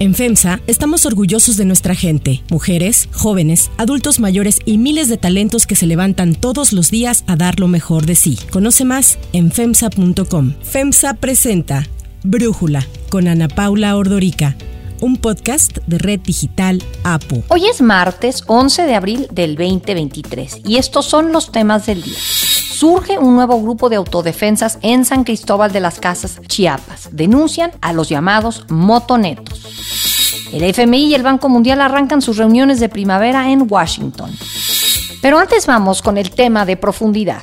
En FEMSA estamos orgullosos de nuestra gente, mujeres, jóvenes, adultos mayores y miles de talentos que se levantan todos los días a dar lo mejor de sí. Conoce más en FEMSA.com. FEMSA presenta Brújula con Ana Paula Ordorica un podcast de Red Digital APO. Hoy es martes 11 de abril del 2023 y estos son los temas del día. Surge un nuevo grupo de autodefensas en San Cristóbal de las Casas, Chiapas. Denuncian a los llamados motonetos. El FMI y el Banco Mundial arrancan sus reuniones de primavera en Washington. Pero antes vamos con el tema de profundidad.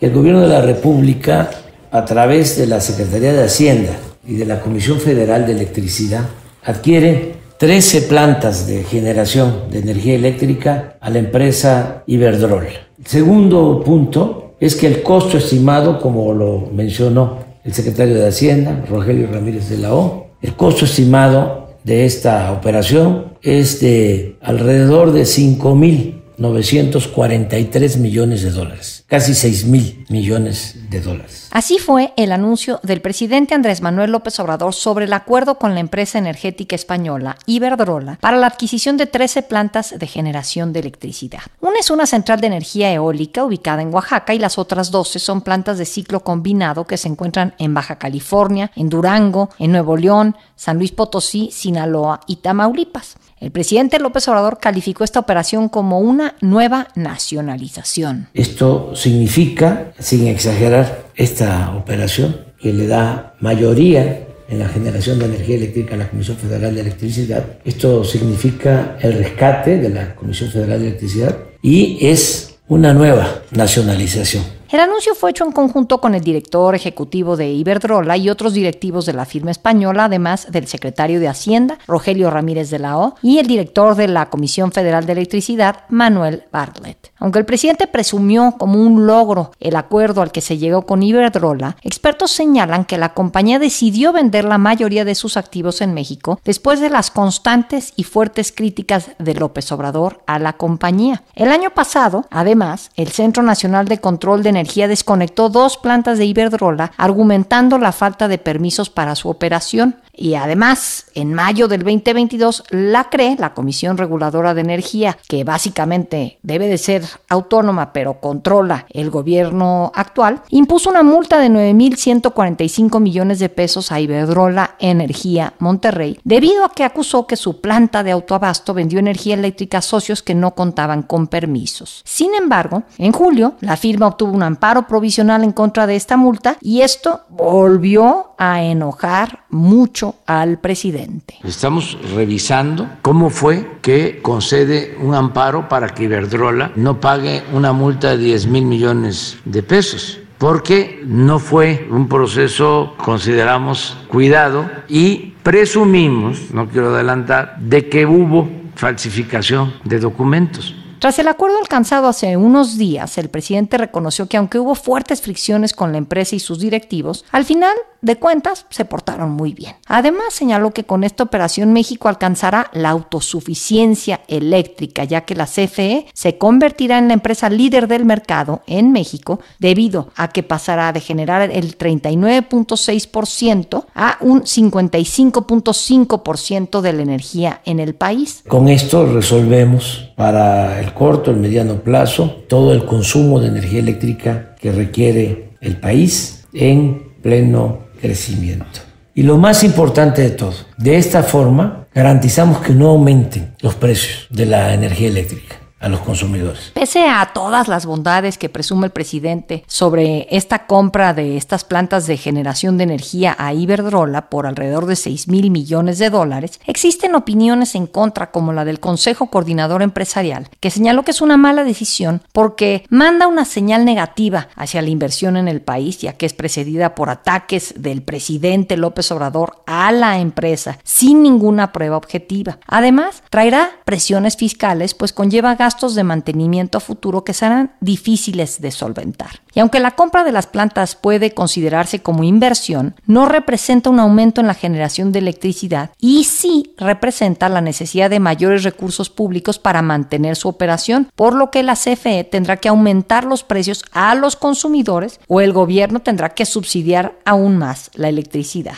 El gobierno de la República, a través de la Secretaría de Hacienda y de la Comisión Federal de Electricidad, adquiere 13 plantas de generación de energía eléctrica a la empresa Iberdrola. Segundo punto es que el costo estimado, como lo mencionó el secretario de Hacienda, Rogelio Ramírez de la O, el costo estimado de esta operación es de alrededor de 5 mil 943 millones de dólares, casi 6 mil millones de dólares. Así fue el anuncio del presidente Andrés Manuel López Obrador sobre el acuerdo con la empresa energética española Iberdrola para la adquisición de 13 plantas de generación de electricidad. Una es una central de energía eólica ubicada en Oaxaca y las otras 12 son plantas de ciclo combinado que se encuentran en Baja California, en Durango, en Nuevo León, San Luis Potosí, Sinaloa y Tamaulipas. El presidente López Obrador calificó esta operación como una nueva nacionalización. Esto significa, sin exagerar, esta operación que le da mayoría en la generación de energía eléctrica a la Comisión Federal de Electricidad. Esto significa el rescate de la Comisión Federal de Electricidad y es una nueva nacionalización. El anuncio fue hecho en conjunto con el director ejecutivo de Iberdrola y otros directivos de la firma española, además del secretario de Hacienda, Rogelio Ramírez de la O, y el director de la Comisión Federal de Electricidad, Manuel Bartlett. Aunque el presidente presumió como un logro el acuerdo al que se llegó con Iberdrola, expertos señalan que la compañía decidió vender la mayoría de sus activos en México después de las constantes y fuertes críticas de López Obrador a la compañía. El año pasado, además, el Centro Nacional de Control de Energía desconectó dos plantas de Iberdrola argumentando la falta de permisos para su operación. Y además, en mayo del 2022, la CRE, la Comisión Reguladora de Energía, que básicamente debe de ser autónoma pero controla el gobierno actual, impuso una multa de 9.145 millones de pesos a Iberdrola Energía Monterrey, debido a que acusó que su planta de autoabasto vendió energía eléctrica a socios que no contaban con permisos. Sin embargo, en julio, la firma obtuvo un amparo provisional en contra de esta multa y esto volvió a enojar mucho al presidente. Estamos revisando cómo fue que concede un amparo para que Iberdrola no pague una multa de 10 mil millones de pesos porque no fue un proceso, consideramos, cuidado y presumimos, no quiero adelantar, de que hubo falsificación de documentos. Tras el acuerdo alcanzado hace unos días, el presidente reconoció que aunque hubo fuertes fricciones con la empresa y sus directivos, al final de cuentas se portaron muy bien. Además, señaló que con esta operación México alcanzará la autosuficiencia eléctrica, ya que la CFE se convertirá en la empresa líder del mercado en México debido a que pasará de generar el 39.6% a un 55.5% de la energía en el país. Con esto resolvemos para el corto, el mediano plazo, todo el consumo de energía eléctrica que requiere el país en pleno crecimiento. Y lo más importante de todo, de esta forma garantizamos que no aumenten los precios de la energía eléctrica los consumidores. Pese a todas las bondades que presume el presidente sobre esta compra de estas plantas de generación de energía a Iberdrola por alrededor de 6 mil millones de dólares, existen opiniones en contra como la del Consejo Coordinador Empresarial, que señaló que es una mala decisión porque manda una señal negativa hacia la inversión en el país, ya que es precedida por ataques del presidente López Obrador a la empresa sin ninguna prueba objetiva. Además, traerá presiones fiscales, pues conlleva gastos de mantenimiento futuro que serán difíciles de solventar. Y aunque la compra de las plantas puede considerarse como inversión, no representa un aumento en la generación de electricidad y sí representa la necesidad de mayores recursos públicos para mantener su operación, por lo que la CFE tendrá que aumentar los precios a los consumidores o el gobierno tendrá que subsidiar aún más la electricidad.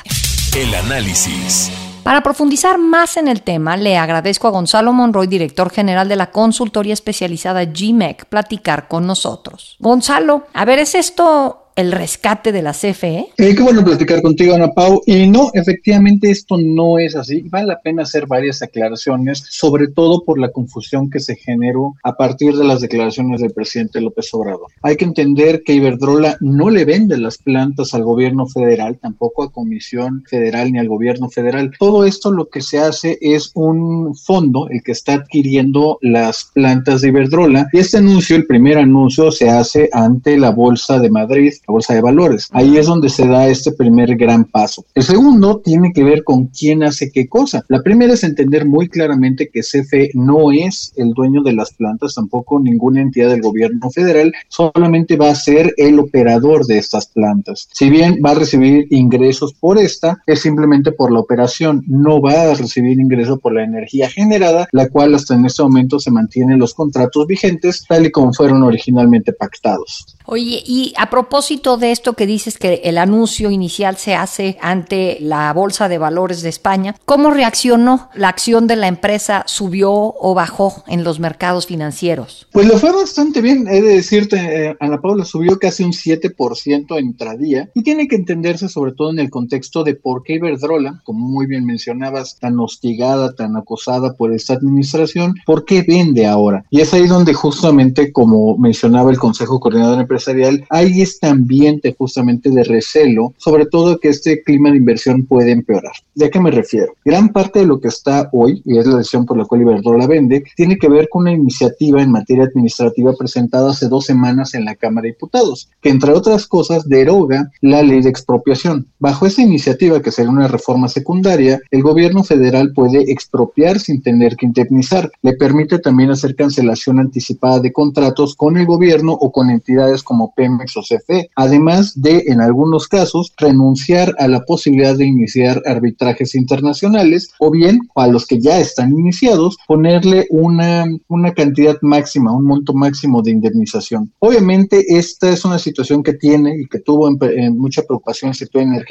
El análisis. Para profundizar más en el tema, le agradezco a Gonzalo Monroy, director general de la consultoría especializada GMEC, platicar con nosotros. Gonzalo, a ver, ¿es esto el rescate de la CFE? Eh, qué bueno platicar contigo, Ana Pau. Y no, efectivamente esto no es así. Vale la pena hacer varias aclaraciones, sobre todo por la confusión que se generó a partir de las declaraciones del presidente López Obrador. Hay que entender que Iberdrola no le vende las plantas al gobierno federal, tampoco a Comisión Federal ni al gobierno federal. Todo esto lo que se hace es un fondo, el que está adquiriendo las plantas de Iberdrola. Y este anuncio, el primer anuncio, se hace ante la Bolsa de Madrid bolsa de valores. Ahí es donde se da este primer gran paso. El segundo tiene que ver con quién hace qué cosa. La primera es entender muy claramente que CFE no es el dueño de las plantas, tampoco ninguna entidad del gobierno federal, solamente va a ser el operador de estas plantas. Si bien va a recibir ingresos por esta, es simplemente por la operación, no va a recibir ingresos por la energía generada, la cual hasta en este momento se mantiene en los contratos vigentes tal y como fueron originalmente pactados. Oye, y a propósito de esto que dices que el anuncio inicial se hace ante la Bolsa de Valores de España, ¿cómo reaccionó la acción de la empresa? ¿Subió o bajó en los mercados financieros? Pues lo fue bastante bien, he de decirte, eh, Ana Paula subió casi un 7% intradía y tiene que entenderse sobre todo en el contexto de por qué Iberdrola, como muy bien mencionabas, tan hostigada, tan acosada por esta administración, ¿por qué vende ahora? Y es ahí donde justamente, como mencionaba el Consejo Coordinador Empresarial, hay este ambiente justamente de recelo, sobre todo que este clima de inversión puede empeorar. ¿De qué me refiero? Gran parte de lo que está hoy, y es la decisión por la cual Iberdrola vende, tiene que ver con una iniciativa en materia administrativa presentada hace dos semanas en la Cámara de Diputados, que entre otras cosas deroga la ley de expropiación. Bajo esa iniciativa, que sería una reforma secundaria, el gobierno federal puede expropiar sin tener que indemnizar. Le permite también hacer cancelación anticipada de contratos con el gobierno o con entidades como Pemex o CFE, además de, en algunos casos, renunciar a la posibilidad de iniciar arbitrajes internacionales o bien, a los que ya están iniciados, ponerle una, una cantidad máxima, un monto máximo de indemnización. Obviamente, esta es una situación que tiene y que tuvo mucha preocupación el sector energético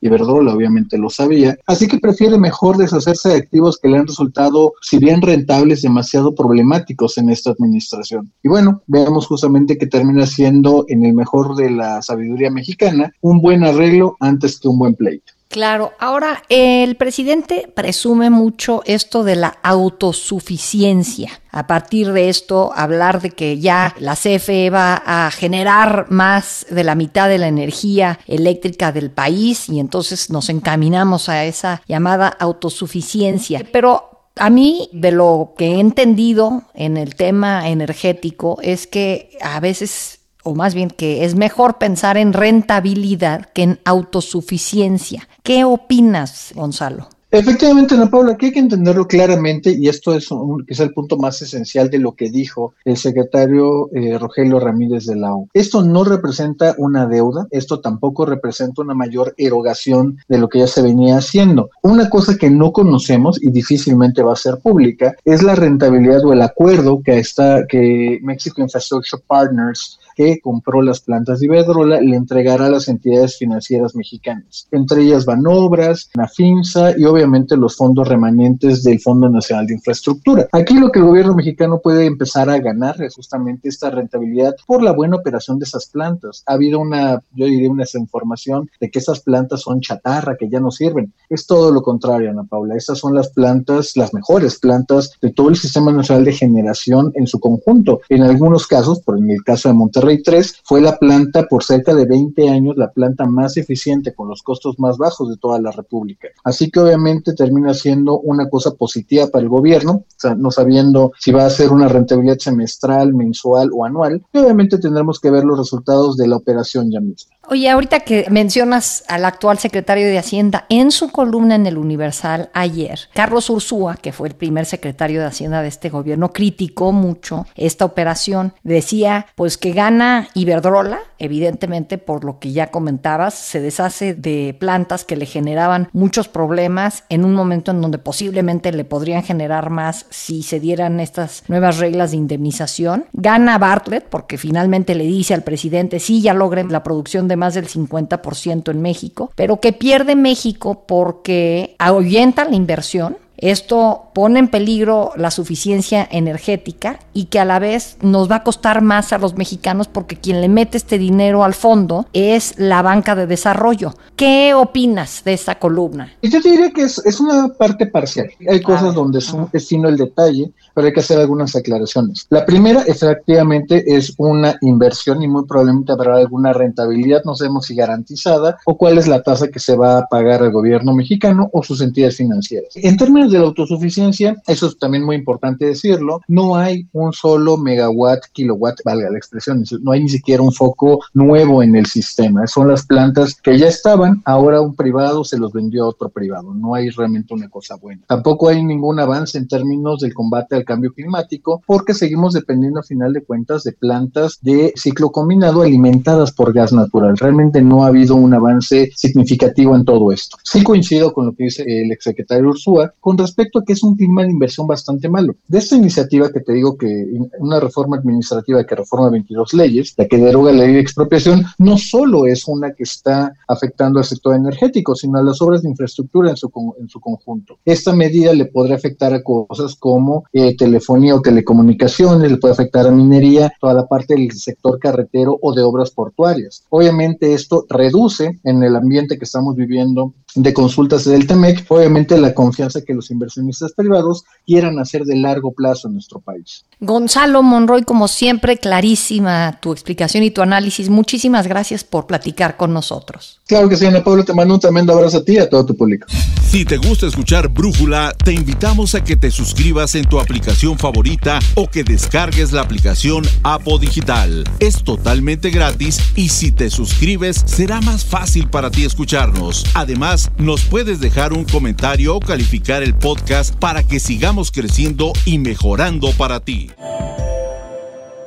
y Verdola obviamente lo sabía, así que prefiere mejor deshacerse de activos que le han resultado, si bien rentables, demasiado problemáticos en esta administración. Y bueno, veamos justamente que termina siendo en el mejor de la sabiduría mexicana, un buen arreglo antes que un buen pleito. Claro, ahora el presidente presume mucho esto de la autosuficiencia. A partir de esto, hablar de que ya la CFE va a generar más de la mitad de la energía eléctrica del país y entonces nos encaminamos a esa llamada autosuficiencia. Pero a mí, de lo que he entendido en el tema energético, es que a veces o más bien que es mejor pensar en rentabilidad que en autosuficiencia. ¿Qué opinas, Gonzalo? Efectivamente, Ana Paula, que hay que entenderlo claramente y esto es, es el punto más esencial de lo que dijo el secretario eh, Rogelio Ramírez de la O. Esto no representa una deuda, esto tampoco representa una mayor erogación de lo que ya se venía haciendo. Una cosa que no conocemos y difícilmente va a ser pública es la rentabilidad o el acuerdo que está que Mexico Infrastructure Partners que compró las plantas de Iberdrola le entregará a las entidades financieras mexicanas. Entre ellas Banobras, Nafinsa y obviamente los fondos remanentes del Fondo Nacional de Infraestructura. Aquí lo que el gobierno mexicano puede empezar a ganar es justamente esta rentabilidad por la buena operación de esas plantas. Ha habido una, yo diría, una desinformación de que esas plantas son chatarra, que ya no sirven. Es todo lo contrario, Ana Paula. Estas son las plantas, las mejores plantas de todo el Sistema Nacional de Generación en su conjunto. En algunos casos, por en el caso de Monterrey, Rey 3 fue la planta por cerca de 20 años, la planta más eficiente con los costos más bajos de toda la República. Así que obviamente termina siendo una cosa positiva para el gobierno, no sabiendo si va a ser una rentabilidad semestral, mensual o anual. Y obviamente tendremos que ver los resultados de la operación ya misma. Oye, ahorita que mencionas al actual secretario de Hacienda, en su columna en el Universal ayer, Carlos Ursúa, que fue el primer secretario de Hacienda de este gobierno, criticó mucho esta operación. Decía, pues que gana Gana Iberdrola, evidentemente por lo que ya comentabas, se deshace de plantas que le generaban muchos problemas en un momento en donde posiblemente le podrían generar más si se dieran estas nuevas reglas de indemnización. Gana Bartlett porque finalmente le dice al presidente, sí, ya logren la producción de más del 50% en México, pero que pierde México porque ahuyenta la inversión esto pone en peligro la suficiencia energética y que a la vez nos va a costar más a los mexicanos porque quien le mete este dinero al fondo es la banca de desarrollo. ¿Qué opinas de esta columna? Yo diría que es, es una parte parcial. Hay cosas donde es, un, el detalle, pero hay que hacer algunas aclaraciones. La primera, efectivamente, es una inversión y muy probablemente habrá alguna rentabilidad, no sabemos si garantizada, o cuál es la tasa que se va a pagar al gobierno mexicano o sus entidades financieras. En términos de la autosuficiencia, eso es también muy importante decirlo, no hay un solo megawatt, kilowatt, valga la expresión, no hay ni siquiera un foco nuevo en el sistema, son las plantas que ya estaban, ahora un privado se los vendió a otro privado, no hay realmente una cosa buena. Tampoco hay ningún avance en términos del combate al cambio climático, porque seguimos dependiendo a final de cuentas de plantas de ciclo combinado alimentadas por gas natural. Realmente no ha habido un avance significativo en todo esto. Sí coincido con lo que dice el exsecretario Ursúa, con respecto a que es un clima de inversión bastante malo. De esta iniciativa que te digo que una reforma administrativa que reforma 22 leyes, la que deroga la ley de expropiación, no solo es una que está afectando al sector energético, sino a las obras de infraestructura en su, en su conjunto. Esta medida le podría afectar a cosas como eh, telefonía o telecomunicaciones, le puede afectar a minería, toda la parte del sector carretero o de obras portuarias. Obviamente esto reduce en el ambiente que estamos viviendo de consultas del TEMEC, obviamente la confianza que los inversionistas privados quieran hacer de largo plazo en nuestro país. Gonzalo Monroy, como siempre, clarísima tu explicación y tu análisis. Muchísimas gracias por platicar con nosotros. Claro que sí, Ana Paula, te mando un tremendo abrazo a ti y a todo tu público. Si te gusta escuchar Brújula, te invitamos a que te suscribas en tu aplicación favorita o que descargues la aplicación Apo Digital. Es totalmente gratis y si te suscribes será más fácil para ti escucharnos. Además, nos puedes dejar un comentario o calificar el podcast para que sigamos creciendo y mejorando para ti.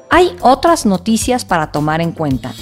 Hay otras noticias para tomar en cuenta.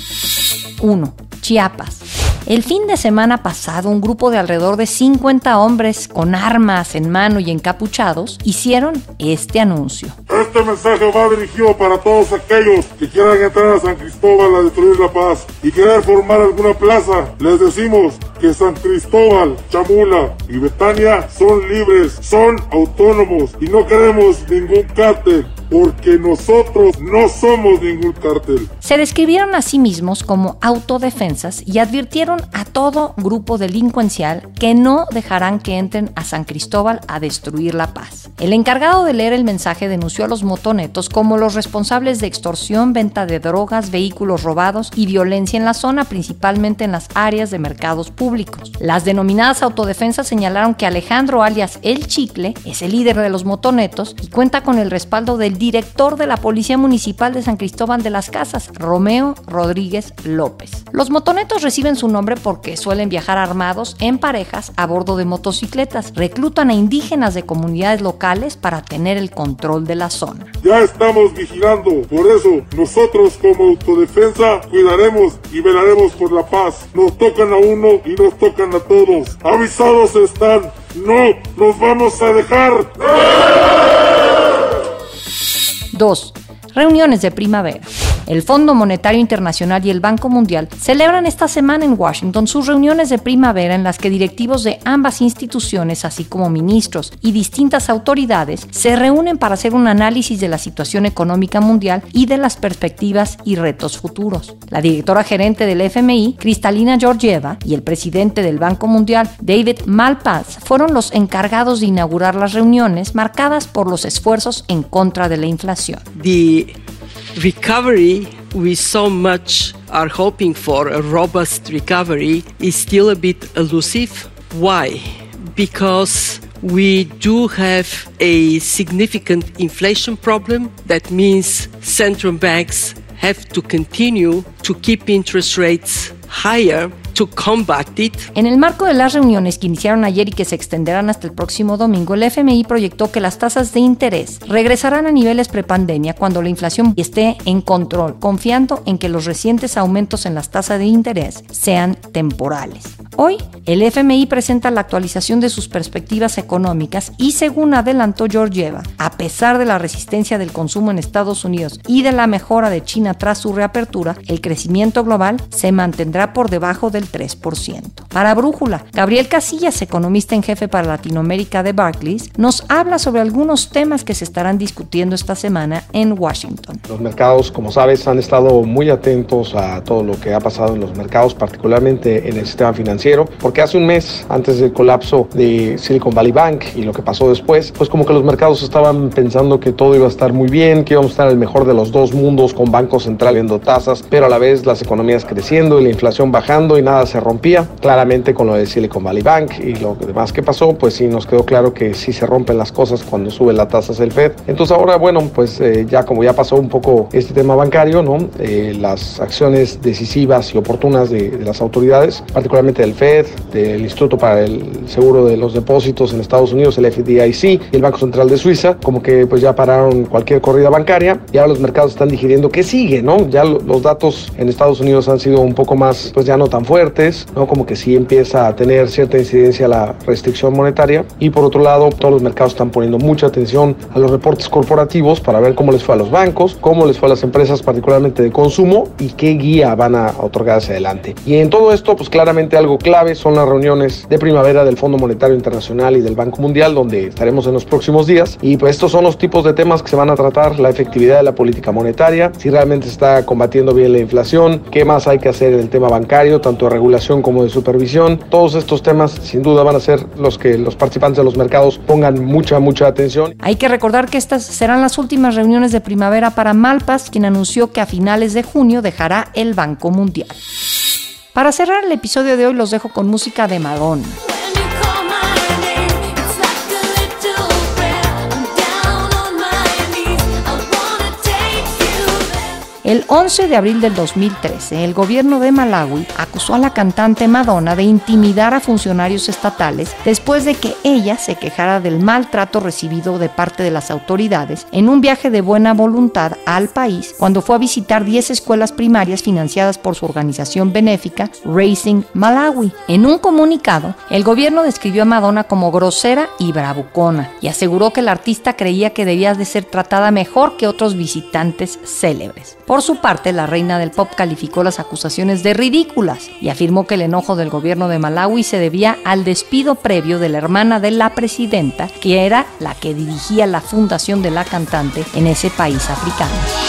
1. Chiapas. El fin de semana pasado, un grupo de alrededor de 50 hombres con armas en mano y encapuchados hicieron este anuncio. Este mensaje va dirigido para todos aquellos que quieran entrar a San Cristóbal a destruir la paz y querer formar alguna plaza. Les decimos que San Cristóbal, Chamula y Betania son libres, son autónomos y no queremos ningún cártel porque nosotros no somos ningún cártel. Se describieron a sí mismos como autodefensas y advirtieron a todo grupo delincuencial que no dejarán que entren a San Cristóbal a destruir la paz. El encargado de leer el mensaje denunció a los motonetos como los responsables de extorsión, venta de drogas, vehículos robados y violencia en la zona, principalmente en las áreas de mercados públicos. Las denominadas autodefensas señalaron que Alejandro alias El Chicle es el líder de los motonetos y cuenta con el respaldo del director de la Policía Municipal de San Cristóbal de las Casas, Romeo Rodríguez López. Los motonetos reciben su nombre porque suelen viajar armados en parejas a bordo de motocicletas, reclutan a indígenas de comunidades locales para tener el control de la zona. Ya estamos vigilando, por eso nosotros como autodefensa cuidaremos y velaremos por la paz. Nos tocan a uno y nos tocan a todos. Avisados están, no nos vamos a dejar. 2. Reuniones de primavera. El Fondo Monetario Internacional y el Banco Mundial celebran esta semana en Washington sus reuniones de primavera en las que directivos de ambas instituciones, así como ministros y distintas autoridades, se reúnen para hacer un análisis de la situación económica mundial y de las perspectivas y retos futuros. La directora gerente del FMI, Cristalina Georgieva, y el presidente del Banco Mundial, David Malpass, fueron los encargados de inaugurar las reuniones marcadas por los esfuerzos en contra de la inflación. Recovery we so much are hoping for, a robust recovery, is still a bit elusive. Why? Because we do have a significant inflation problem. That means central banks have to continue to keep interest rates higher to combat it. En el marco de las reuniones que iniciaron ayer y que se extenderán hasta el próximo domingo, el FMI proyectó que las tasas de interés regresarán a niveles prepandemia cuando la inflación esté en control, confiando en que los recientes aumentos en las tasas de interés sean temporales. Hoy, el FMI presenta la actualización de sus perspectivas económicas y según adelantó Georgieva, a pesar de la resistencia del consumo en Estados Unidos y de la mejora de China tras su reapertura, el crecimiento global se mantendrá por debajo del 3%. Para Brújula, Gabriel Casillas, economista en jefe para Latinoamérica de Barclays, nos habla sobre algunos temas que se estarán discutiendo esta semana en Washington. Los mercados, como sabes, han estado muy atentos a todo lo que ha pasado en los mercados, particularmente en el sistema financiero, porque hace un mes, antes del colapso de Silicon Valley Bank y lo que pasó después, pues como que los mercados estaban pensando que todo iba a estar muy bien, que íbamos a estar en el mejor de los dos mundos con bancos centrales viendo tasas, pero a la vez las economías creciendo y la inflación bajando y nada se rompía. Claramente con lo de Silicon Valley Bank y lo demás que pasó, pues sí nos quedó claro que sí se rompen las cosas cuando sube la tasa del Fed. Entonces ahora, bueno, pues eh, ya como ya pasó un poco este tema bancario, ¿no? Eh, las acciones decisivas y oportunas de, las autoridades, particularmente del Fed, del Instituto para el Seguro de los Depósitos en Estados Unidos, el FDIC, y el Banco Central de Suiza, como que pues ya pararon cualquier corrida bancaria y ahora los mercados están digiriendo que sigue, ¿no? Ya los datos en Estados Unidos han sido un poco más, pues ya no tan fuertes, ¿no? Como que sí empieza a tener cierta incidencia la restricción monetaria y por otro lado todos los mercados están poniendo mucha atención a los reportes corporativos para ver cómo les fue a los bancos, cómo les fue a las empresas particularmente de consumo y qué guía van a otorgar hacia adelante. Y en todo esto, pues claramente algo clave son las reuniones de primavera del Fondo Monetario Internacional y del Banco Mundial, donde estaremos en los próximos días. Y pues estos son los tipos de temas que se van a tratar, la efectividad de la política monetaria, si realmente está combatiendo bien la inflación, qué más hay que hacer en el tema bancario, tanto de regulación como de supervisión. Todos estos temas sin duda van a ser los que los participantes de los mercados pongan mucha, mucha atención. Hay que recordar que estas serán las últimas reuniones de primavera para Malpas, quien anunció que a finales de junio dejará el Banco Mundial. Para cerrar el episodio de hoy los dejo con música de Madonna. El 11 de abril del 2013, el gobierno de Malawi acusó a la cantante Madonna de intimidar a funcionarios estatales después de que ella se quejara del maltrato recibido de parte de las autoridades en un viaje de buena voluntad al país cuando fue a visitar 10 escuelas primarias financiadas por su organización benéfica Racing Malawi. En un comunicado, el gobierno describió a Madonna como grosera y bravucona y aseguró que el artista creía que debía de ser tratada mejor que otros visitantes célebres. Su parte, la reina del pop calificó las acusaciones de ridículas y afirmó que el enojo del gobierno de Malawi se debía al despido previo de la hermana de la presidenta, que era la que dirigía la fundación de la cantante en ese país africano.